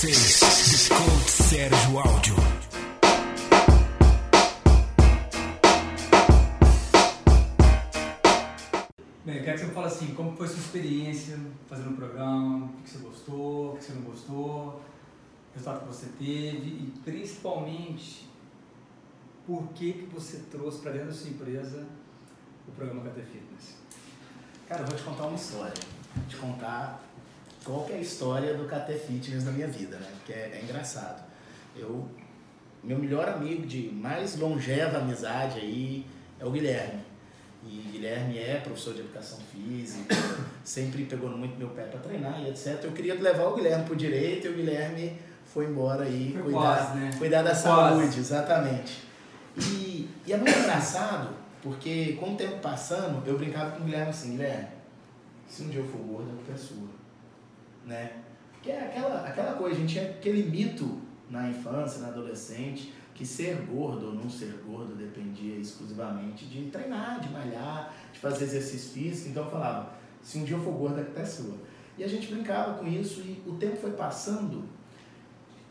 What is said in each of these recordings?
vocês, Sérgio Áudio. Bem, eu quero que você fale assim, como foi sua experiência fazendo o programa, o que você gostou, o que você não gostou, o resultado que você teve e principalmente por que, que você trouxe para dentro da sua empresa o programa KT Fitness. Cara, eu vou te contar uma história. Vou te contar qual que é a história do KT Fitness na minha vida, né? Porque é, é engraçado. Eu, meu melhor amigo de mais longeva amizade aí é o Guilherme. E o Guilherme é professor de educação física, sempre pegou muito meu pé para treinar e etc. Eu queria levar o Guilherme pro direito e o Guilherme foi embora aí cuidar, né? cuidar da saúde, exatamente. E, e é muito engraçado, porque com o tempo passando, eu brincava com o Guilherme assim, Guilherme, se um dia eu for gordo, a culpa é sua. Né? Porque é aquela, aquela coisa, a gente tinha aquele mito na infância, na adolescente, que ser gordo ou não ser gordo dependia exclusivamente de treinar, de malhar, de fazer exercício físico. Então eu falava, se um dia eu for gordo, é sua. E a gente brincava com isso e o tempo foi passando.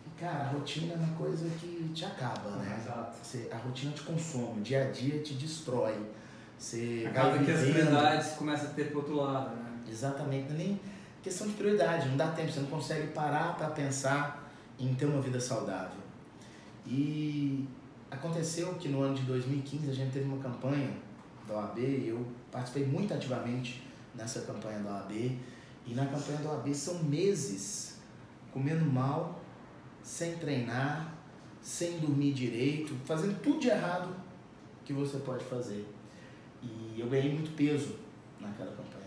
E, cara, a rotina é uma coisa que te acaba, né? Exato. Você, a rotina te consome, o dia a dia te destrói. Você Acaba que as prioridades começam a ter pro outro lado, né? Exatamente, é nem questão de prioridade, não dá tempo, você não consegue parar para pensar em ter uma vida saudável. E aconteceu que no ano de 2015 a gente teve uma campanha da OAB, e eu participei muito ativamente nessa campanha da OAB, e na campanha da OAB são meses comendo mal, sem treinar, sem dormir direito, fazendo tudo de errado que você pode fazer. E eu ganhei muito peso naquela campanha.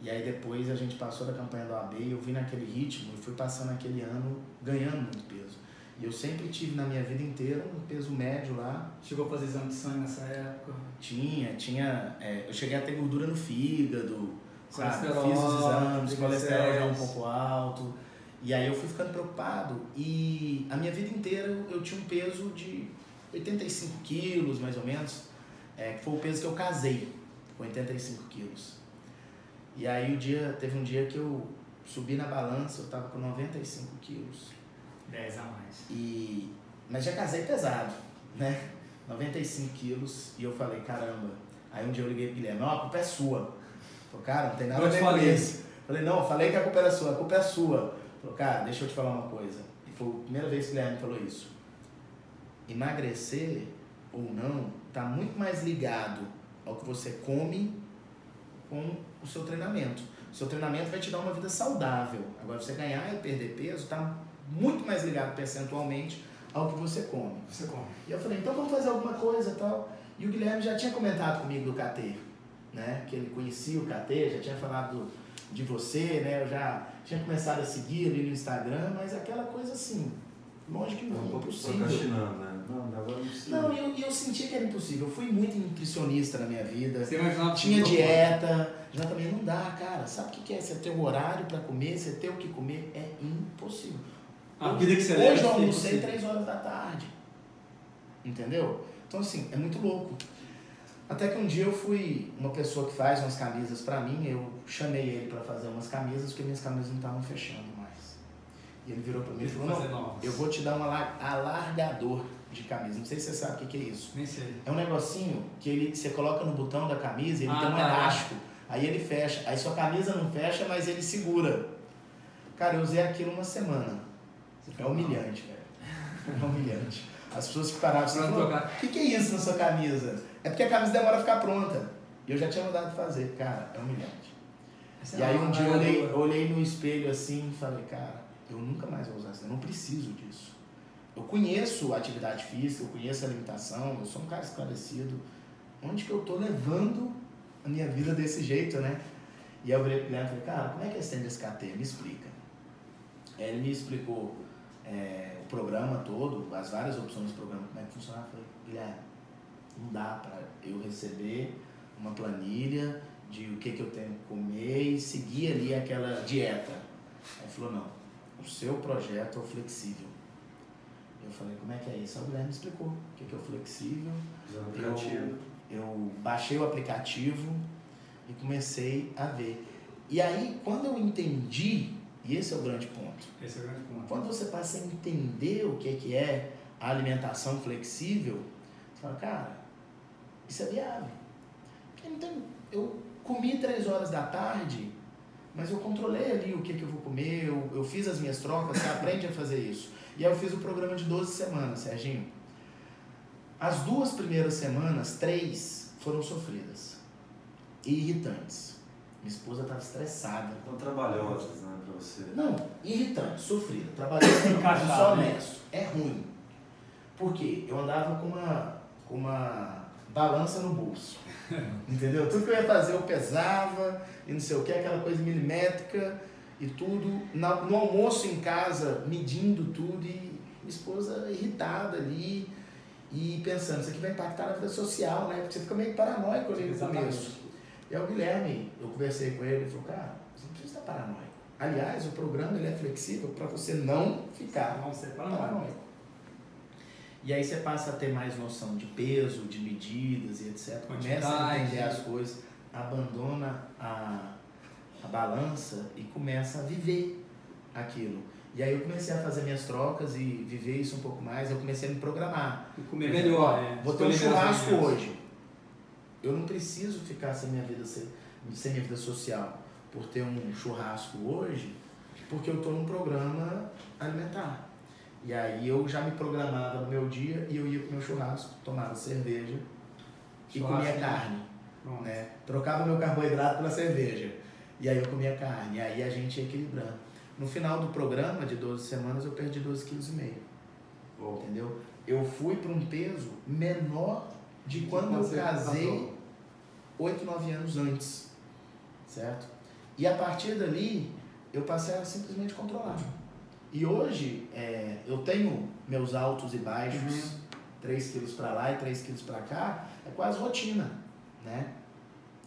E aí depois a gente passou da campanha da OAB e eu vim naquele ritmo e fui passando aquele ano ganhando muito peso. E eu sempre tive na minha vida inteira um peso médio lá. Chegou a fazer exame de sangue nessa época. Tinha, tinha. é, eu cheguei a ter gordura no fígado, sabe? Fiz os exames, colesterol já um pouco alto. E aí eu fui ficando preocupado. E a minha vida inteira eu, eu tinha um peso de 85 quilos, mais ou menos. É, que foi o peso que eu casei, com 85 quilos. E aí o dia, teve um dia que eu subi na balança, eu tava com 95 quilos. 10 a mais. E, mas já casei pesado, né? 95 quilos. E eu falei, caramba. Aí um dia eu liguei pro Guilherme, não, a culpa é sua. Falei, cara, não tem nada Eu a ver com isso. Falei, não, eu falei que a culpa era sua, a culpa é sua. Falei, cara, deixa eu te falar uma coisa. E foi a primeira vez que o Guilherme falou isso. Emagrecer ou não tá muito mais ligado ao que você come com o seu treinamento. O seu treinamento vai te dar uma vida saudável. Agora, você ganhar e perder peso tá muito mais ligado percentualmente ao que você come. Você come. E eu falei, então vamos fazer alguma coisa e tal. E o Guilherme já tinha comentado comigo do KT, né? Que ele conhecia o KT, já tinha falado do- de você, né? Eu já tinha começado a seguir ali no Instagram, mas aquela coisa assim, longe que não, impossível. Procrastinando, né? Não, agora não precisa. Não, e eu, e eu sentia que era impossível. Eu fui muito nutricionista na minha vida. Você imaginava que Tinha dieta, já também não dá, cara. Sabe o que que é? Você ter um horário pra comer, você ter o que comer, é impossível. A vida que você leva. Hoje eu é almocei impossível. 3 horas da tarde. Entendeu? Então, assim, é muito louco. Até que um dia eu fui, uma pessoa que faz umas camisas pra mim, eu chamei ele pra fazer umas camisas, porque minhas camisas não estavam fechando mais. E ele virou pra mim e eu falou: Não, eu vou te dar um alar- alargador de camisa. Não sei se você sabe o que que é isso. Nem sei. É um negocinho que ele, você coloca no botão da camisa e ele Ah, tem um tá. elástico. Aí ele fecha. Aí sua camisa não fecha, mas ele segura. Cara, eu usei aquilo uma semana. É humilhante, velho. É humilhante. As pessoas que paravam assim, Pra "Pô, trocar. o que, que é isso na sua camisa? É porque a camisa demora a ficar pronta. E eu já tinha mandado fazer. Cara, é humilhante. Essa E é aí um dia eu olhei, olhei no espelho assim e falei, cara, eu nunca mais vou usar isso, eu não preciso disso. Eu conheço a atividade física, eu conheço a alimentação, eu sou um cara esclarecido. Onde que eu tô levando a minha vida desse jeito, né? E eu virei pro Guilherme e falei, cara, como é que é esse trem desse KT? Me explica. Ele me explicou é, o programa todo, as várias opções do programa, como é que funcionava. Eu falei, Guilherme, não dá para eu receber uma planilha de o que, que eu tenho que comer e seguir ali aquela dieta. Aí falou, não, o seu projeto é o flexível. Eu falei, como é que é isso? Aí o Guilherme me explicou o que, que é o flexível. Aplicativo. Eu baixei o aplicativo e comecei a ver. E aí, quando eu entendi E esse é o grande ponto. Esse é o grande ponto. Quando você passa a entender o que, que é a alimentação flexível, você fala, cara, isso é viável. Porque não tem, eu comi três horas da tarde, mas eu controlei ali o que, que eu vou comer, eu, eu fiz as minhas trocas, você aprende a fazer isso. E aí eu fiz o programa de 12 semanas, Serginho. As duas primeiras semanas, três, foram sofridas e irritantes. Minha esposa estava estressada. Então trabalhosas, né, pra você. Não, irritante, sofrida. Trabalhando Encaixado, só né? honesto. É ruim. Por quê? Eu andava com uma, com uma balança no bolso. Entendeu? Tudo que eu ia fazer eu pesava e não sei o que, aquela coisa milimétrica e tudo. No almoço em casa, medindo tudo e minha esposa irritada ali e pensando, isso aqui vai impactar na vida social, né? Porque você fica meio paranoico ali no começo. E aí o Guilherme, eu conversei com ele, ele falou, cara, você não precisa estar paranoico. Aliás, o programa ele é flexível para você não ficar Não, você para não. paranoico. E aí você passa a ter mais noção de peso, de medidas e etc. Começa a entender as coisas, abandona a, a balança e começa a viver aquilo. E aí eu comecei a fazer minhas trocas e viver isso um pouco mais, eu comecei a me programar. E comer melhor, né? Vou ter um churrasco hoje. Eu não preciso ficar sem minha vida, sem, sem minha vida social por ter um churrasco hoje, porque eu estou num programa alimentar. E aí eu já me programava no meu dia e eu ia pro meu churrasco, tomava cerveja e Churrasco, comia né? carne. Né? Trocava meu carboidrato pela cerveja. E aí eu comia carne. E aí a gente ia equilibrando. No final do programa, de 12 semanas, eu perdi 12,5 kg. Bom, Entendeu? Eu fui para um peso menor de quando eu casei passou. 8, 9 anos antes. Certo? E a partir dali, eu passei a simplesmente controlar. E hoje, é, eu tenho meus altos e baixos, Uhum. 3 quilos para lá e 3 quilos para cá, é quase rotina, né?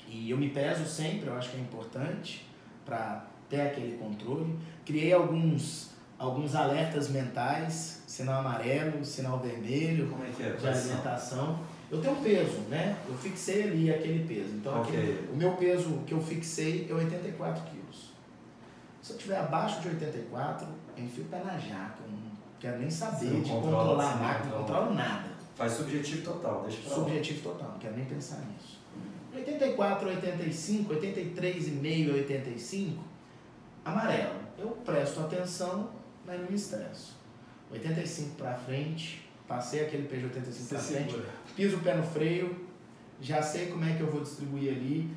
E eu me peso sempre, eu acho que é importante para ter aquele controle. Criei alguns, alguns alertas mentais, sinal amarelo, sinal vermelho, como é que é? de alimentação. Eu tenho um peso, né? Eu fixei ali aquele peso. Então, Ok. aquele- o meu peso que eu fixei é 84 quilos. Se eu estiver abaixo de 84, eu enfio o pé na jaca. Eu não quero nem saber de controla, controlar a máquina, não controlo nada. Faz subjetivo total, deixa pra lá. Subjetivo total, não quero nem pensar nisso. 84, 85, 83,5, 85, amarelo. Eu presto atenção, mas não me estresso. 85 para frente, passei aquele peso de 85 Você para frente, piso o pé no freio, já sei como é que eu vou distribuir ali,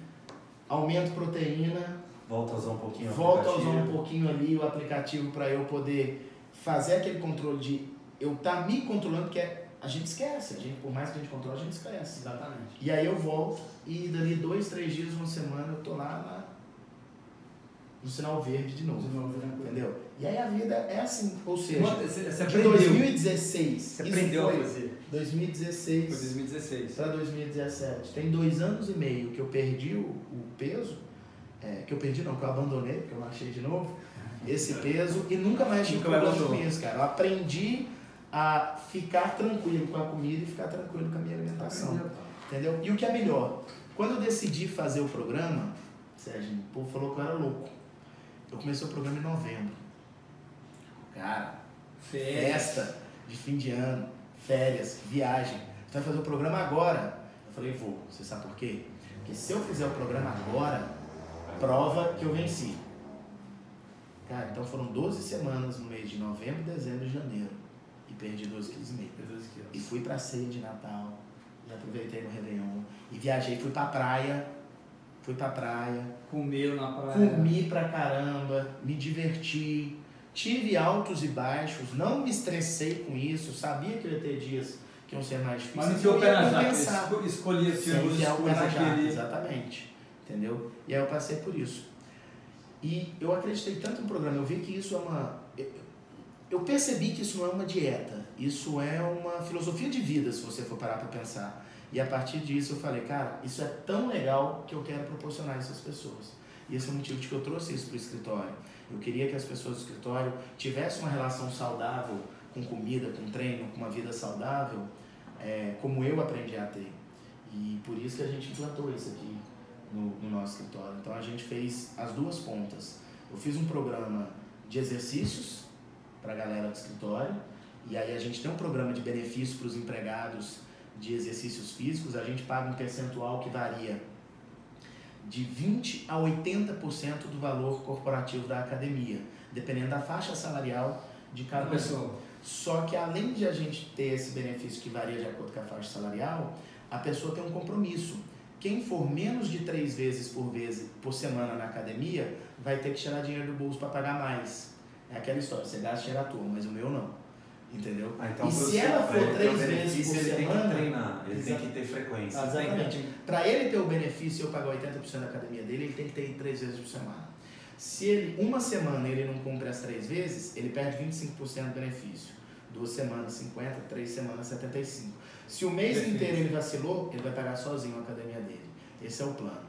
aumento proteína, Volta a usar um pouquinho o volto a usar um pouquinho ali o aplicativo para eu poder fazer aquele controle de eu estar tá me controlando, porque é- a gente esquece, a gente, por mais que a gente controle, a gente esquece. Exatamente. E aí eu volto e dali dois, três dias, uma semana, eu tô lá na- no sinal verde de novo. De novo, né? Entendeu? E aí a vida é assim, ou seja, Você, você de aprendeu. 2016, Você aprendeu a foi fazer. Foi 2016 2016. para 2017. Tem dois anos e meio que eu perdi o, o peso, é, que eu perdi não, que eu abandonei, porque eu achei de novo, esse peso e nunca mais tive Nunca mais problema com voltou. isso, cara. Eu aprendi a ficar tranquilo com a comida e ficar tranquilo com a minha alimentação. Entendeu? E o que é melhor, quando eu decidi fazer o programa, Sérgio, o povo falou que eu era louco. Eu comecei o programa em novembro. Cara, festa de fim de ano, férias, viagem. Você vai fazer o programa agora. Eu falei, vou. Você sabe por quê? Porque se eu fizer o programa agora, prova que eu venci. Cara, então foram 12 semanas no mês de novembro, dezembro e janeiro. E perdi 12 quilos e meio. E fui pra ceia de Natal. Já aproveitei no Réveillon. E viajei, fui pra praia. Fui pra praia. Comeu na praia. Comi pra caramba, me diverti, tive altos e baixos, não me estressei com isso, sabia que eu ia ter dias que iam ser mais difíceis. Mas tinha o eu pé na esco- Escolhi as Sem enfiar o pé na aqui. exatamente. Entendeu? E aí eu passei por isso. E eu acreditei tanto no programa, eu vi que isso é uma. Eu- percebi que isso não é uma dieta, isso é uma filosofia de vida, se você for parar para pensar. E a partir disso eu falei, cara, isso é tão legal que eu quero proporcionar isso às pessoas. E esse é o motivo de que eu trouxe isso para o escritório. Eu queria que as pessoas do escritório tivessem uma relação saudável com comida, com treino, com uma vida saudável, é, como eu aprendi a ter. E por isso que a gente implantou isso aqui no, no nosso escritório. Então a gente fez as duas pontas. Eu fiz um programa de exercícios para a galera do escritório. E aí a gente tem um programa de benefício para os empregados de exercícios físicos. A gente paga um percentual que varia de 20 a 80% do valor corporativo da academia, dependendo da faixa salarial de cada pessoa. Só que além de a gente ter esse benefício que varia de acordo com a faixa salarial, a pessoa tem um compromisso. Quem for menos de três vezes por vez por semana na academia vai ter que tirar dinheiro do bolso para pagar mais. É aquela história, você gasta tirar a tua, mas o meu não. Entendeu? Ah, então, e se ela for três vezes por ele semana. Tem que treinar, ele tem que ter frequência. Exatamente. Para ele ter o benefício e eu pagar 80% da academia dele, ele tem que ter três vezes por semana. Se ele, uma semana ele não cumpre as três vezes, ele perde 25% do benefício. Duas semanas, 50, três semanas, 75. Se o mês inteiro ele vacilou, ele vai pagar sozinho a academia dele. Esse é o plano.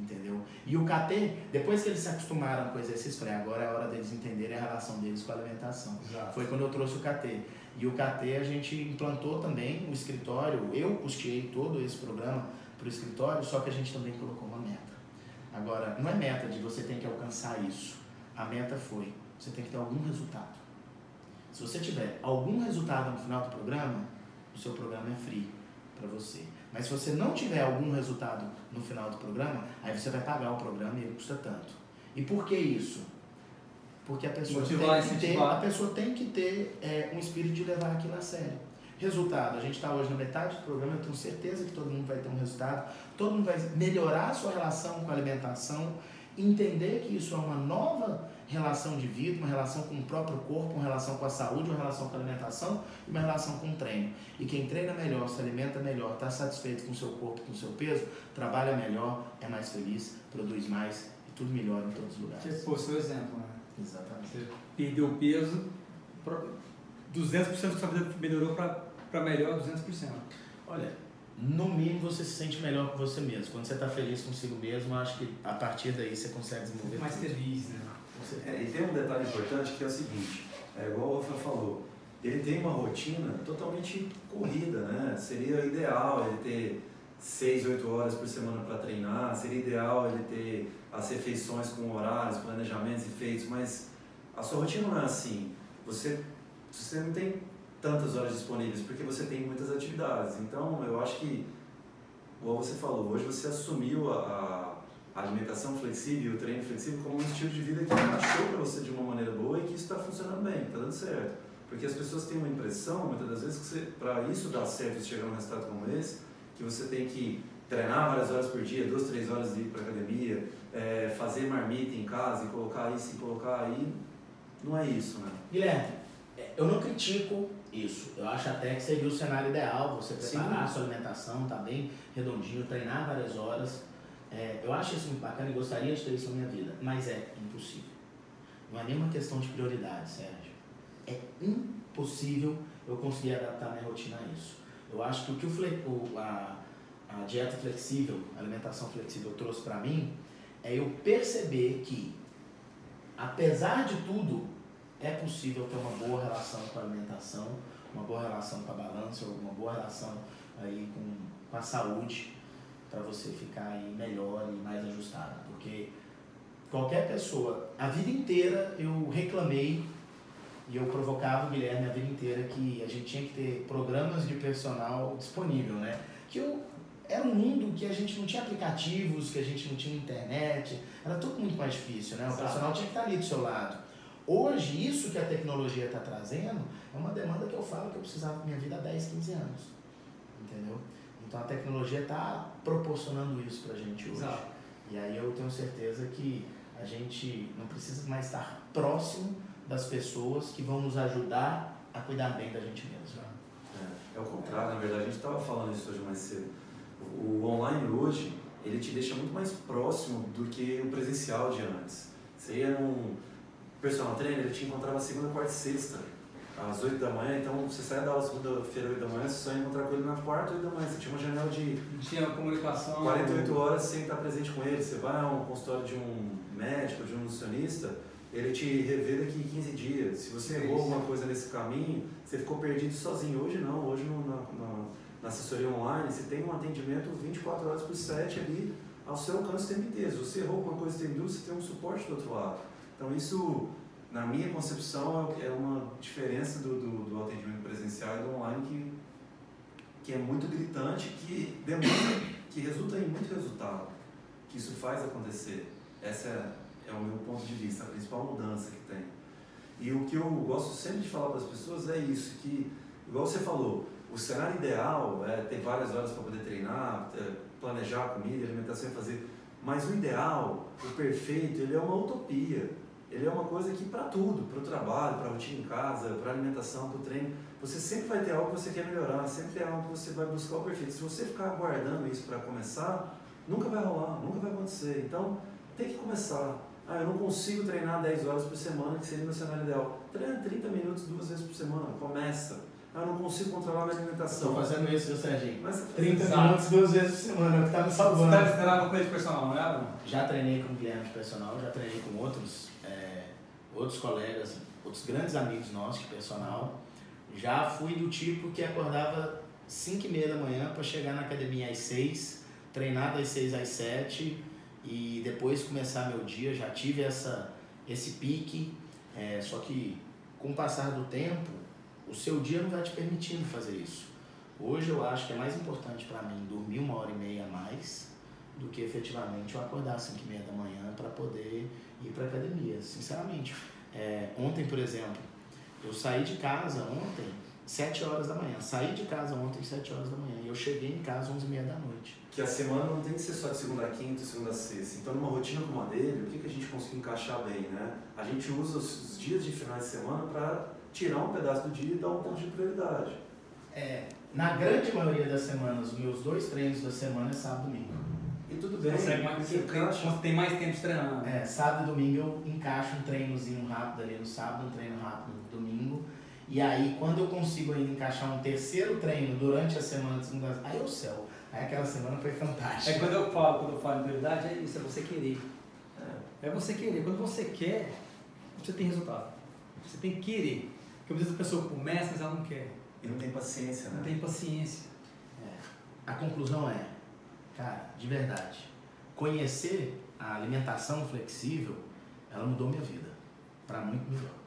Entendeu? E o KT, depois que eles se acostumaram com o exercício, falei, agora é a hora deles entenderem a relação deles com a alimentação. Exato. Foi quando eu trouxe o KT. E o KT a gente implantou também o escritório, eu custeei todo esse programa para o escritório, só que a gente também colocou uma meta. Agora, não é meta de você tem que alcançar isso. A meta foi, você tem que ter algum resultado. Se você tiver algum resultado no final do programa, o seu programa é free para você. Mas se você não tiver algum resultado no final do programa, aí você vai pagar o programa e ele custa tanto. E por que isso? Porque a pessoa, Motivar, tem que, ter, a pessoa tem que ter é, um espírito de levar aquilo a sério. Resultado, a gente está hoje na metade do programa, eu tenho certeza que todo mundo vai ter um resultado, todo mundo vai melhorar a sua relação com a alimentação, entender que isso é uma nova relação de vida, uma relação com o próprio corpo, uma relação com a saúde, uma relação com a alimentação e uma relação com o treino. E quem treina melhor, se alimenta melhor, está satisfeito com o seu corpo, com o seu peso, trabalha melhor, é mais feliz, produz mais e tudo melhor em todos os lugares. Você pô, seu exemplo, né? Exatamente. Você perdeu peso, 200% da sua vida melhorou para melhor 200%. Olha, no mínimo você se sente melhor com você mesmo. Quando você está feliz consigo mesmo, acho que a partir daí você consegue desenvolver. Mais feliz, né? É, e tem um detalhe importante que é o seguinte, é igual o Rafa falou, ele tem uma rotina totalmente corrida, né? Seria ideal ele ter 6, 8 horas por semana para treinar, seria ideal ele ter as refeições com horários, planejamentos e feitos, mas a sua rotina não é assim. Você, você não tem tantas horas disponíveis porque você tem muitas atividades. Então, eu acho que, igual você falou, hoje você assumiu a, a a alimentação flexível e o treino flexível como um estilo de vida que encaixou para você de uma maneira boa e que isso está funcionando bem, está dando certo. Porque as pessoas têm uma impressão, muitas das vezes, que para isso dar certo e chegar num resultado como esse, que você tem que treinar várias horas por dia, duas, três horas de ir para academia, é, fazer marmita em casa e colocar isso e colocar aí. Não é isso, né? Guilherme, é, eu não critico isso. Eu acho até que seria o cenário ideal, você preparar Sim. a sua alimentação, tá bem redondinho, treinar várias horas é, eu acho isso muito bacana e gostaria de ter isso na minha vida, mas é impossível. Não é nenhuma questão de prioridade, Sérgio. É impossível eu conseguir adaptar minha rotina a isso. Eu acho que o que o, a, a dieta flexível, a alimentação flexível trouxe para mim é eu perceber que, apesar de tudo, é possível ter uma boa relação com a alimentação, uma boa relação com a balança, uma boa relação aí com, com a saúde para você ficar aí melhor e mais ajustado. Porque qualquer pessoa, a vida inteira eu reclamei e eu provocava o Guilherme a vida inteira que a gente tinha que ter programas de personal disponível, né? Que eu, era um mundo que a gente não tinha aplicativos, que a gente não tinha internet, era tudo muito mais difícil, né? O Exato. personal tinha que estar ali do seu lado. Hoje, isso que a tecnologia está trazendo é uma demanda que eu falo que eu precisava da minha vida há 10, 15 anos. Entendeu? Então a tecnologia está proporcionando isso para a gente hoje. Exato. E aí eu tenho certeza que a gente não precisa mais estar próximo das pessoas que vão nos ajudar a cuidar bem da gente mesmo. É, é o contrário, na verdade, a gente estava falando isso hoje mais cedo. O online hoje, ele te deixa muito mais próximo do que o presencial de antes. Você ia num personal trainer, ele te encontrava segunda, quarta e sexta às 8 da manhã, então você sai da aula segunda-feira, 8 da manhã, você só ia encontrar com ele na quarta, 8 da manhã. Você tinha uma janela de. Tinha comunicação. 48 horas sem estar presente com ele. Você vai a um consultório de um médico, de um nutricionista, ele te revê daqui 15 dias. Se você errou alguma coisa nesse caminho, você ficou perdido sozinho. Hoje não, hoje no, na, na, na assessoria online, você tem um atendimento 24 horas por 7 ali ao seu alcance o tempo inteiro. Se você errou alguma coisa, tem dúvida, você tem um suporte do outro lado. Então isso na minha concepção, é uma diferença do, do, do atendimento presencial e do online que, que é muito gritante, que demanda, que resulta em muito resultado, que isso faz acontecer. Essa é, é o meu ponto de vista, a principal mudança que tem. E o que eu gosto sempre de falar para as pessoas é isso, que, igual você falou, o cenário ideal é ter várias horas para poder treinar, é, planejar a comida, alimentação e fazer. Mas o ideal, o perfeito, ele é uma utopia. Ele é uma coisa que para tudo, para o trabalho, para a rotina em casa, para a alimentação, para o treino, você sempre vai ter algo que você quer melhorar, sempre tem algo que você vai buscar o perfeito. Se você ficar aguardando isso para começar, nunca vai rolar, nunca vai acontecer. Então, tem que começar. Ah, eu não consigo treinar 10 horas por semana, que seria o meu cenário ideal. Treina 30 minutos duas vezes por semana, começa. Ah, eu não consigo controlar minha alimentação. Estou fazendo isso, viu, Serginho? Mas 30 Exato. minutos duas vezes por semana, é o que tá me Você salvando. deve treinar com coisa personal, não é? Já treinei com Guilherme personal, já treinei com outros, é, outros colegas, outros grandes amigos nossos de personal. Já fui do tipo que acordava 5 e meia da manhã para chegar na academia às 6, treinar das 6 às 7 e depois começar meu dia. Já tive essa, esse pique, é, só que com o passar do tempo, o seu dia não vai te permitindo fazer isso. Hoje eu acho que é mais importante para mim dormir uma hora e meia a mais do que efetivamente eu acordar às 5 e meia da manhã para poder ir para academia. Sinceramente, é, ontem, por exemplo, eu saí de casa ontem 7 horas da manhã. Saí de casa ontem 7 horas da manhã e eu cheguei em casa 11 e meia da noite. que a semana não tem que ser só de segunda a quinta, segunda a sexta. Então, numa rotina como a dele, o que, que a gente conseguiu encaixar bem, né? A gente usa os, os dias de finais de semana para tirar um pedaço do dia e dar um ponto de prioridade. É, na grande maioria das semanas, os meus dois treinos da semana é sábado e domingo. E tudo bem, Consegue mais, você encaixa. você tem mais tempo de treinar. É, sábado e domingo eu encaixo um treinozinho rápido ali no sábado, um treino rápido no domingo. E aí, quando eu consigo ainda encaixar um terceiro treino durante a semana de segunda, aí é o céu. Aí aquela semana foi fantástica. É quando eu falo, quando eu falo em prioridade, é isso, é você querer. É. É você querer. Quando você quer, você tem resultado. Você tem que querer. Porque às vezes a pessoa começa, mas ela não quer. E não tem paciência, Não né? tem paciência. A conclusão é, cara, de verdade, conhecer a alimentação flexível, ela mudou minha vida para muito melhor.